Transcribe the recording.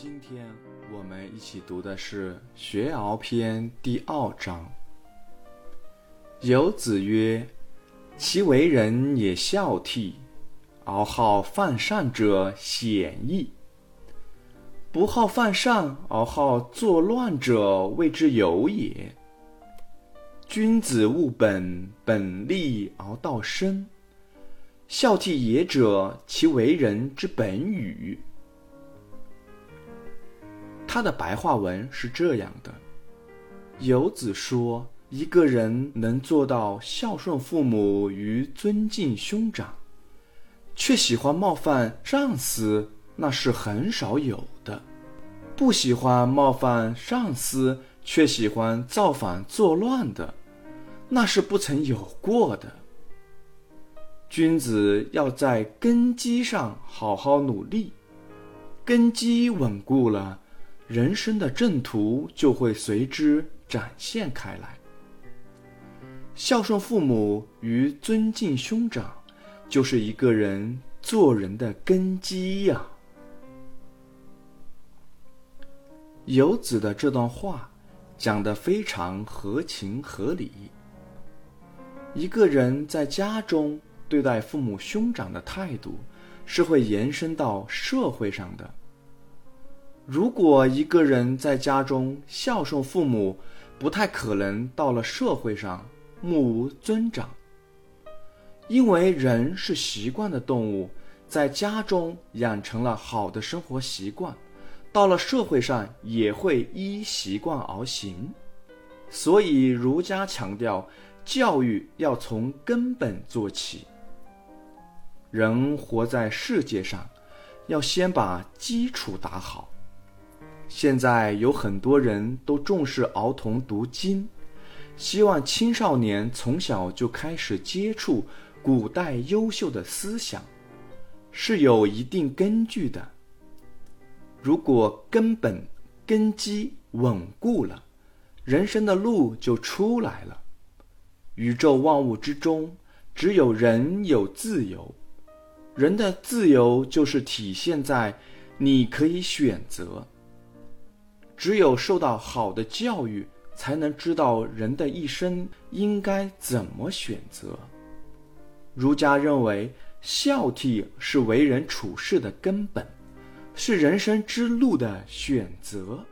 今天我们一起读的是《学而篇》第二章。有子曰：“其为人也孝悌，而好犯善者鲜矣；不好犯善而好作乱者，谓之有也。君子务本，本立而道生。孝悌也者，其为人之本与。”他的白话文是这样的：游子说，一个人能做到孝顺父母与尊敬兄长，却喜欢冒犯上司，那是很少有的；不喜欢冒犯上司，却喜欢造反作乱的，那是不曾有过的。君子要在根基上好好努力，根基稳固了。人生的正途就会随之展现开来。孝顺父母与尊敬兄长，就是一个人做人的根基呀。游子的这段话讲得非常合情合理。一个人在家中对待父母兄长的态度，是会延伸到社会上的。如果一个人在家中孝顺父母，不太可能到了社会上目无尊长。因为人是习惯的动物，在家中养成了好的生活习惯，到了社会上也会依习惯而行。所以儒家强调，教育要从根本做起。人活在世界上，要先把基础打好。现在有很多人都重视儿童读经，希望青少年从小就开始接触古代优秀的思想，是有一定根据的。如果根本根基稳固了，人生的路就出来了。宇宙万物之中，只有人有自由，人的自由就是体现在你可以选择。只有受到好的教育，才能知道人的一生应该怎么选择。儒家认为，孝悌是为人处事的根本，是人生之路的选择。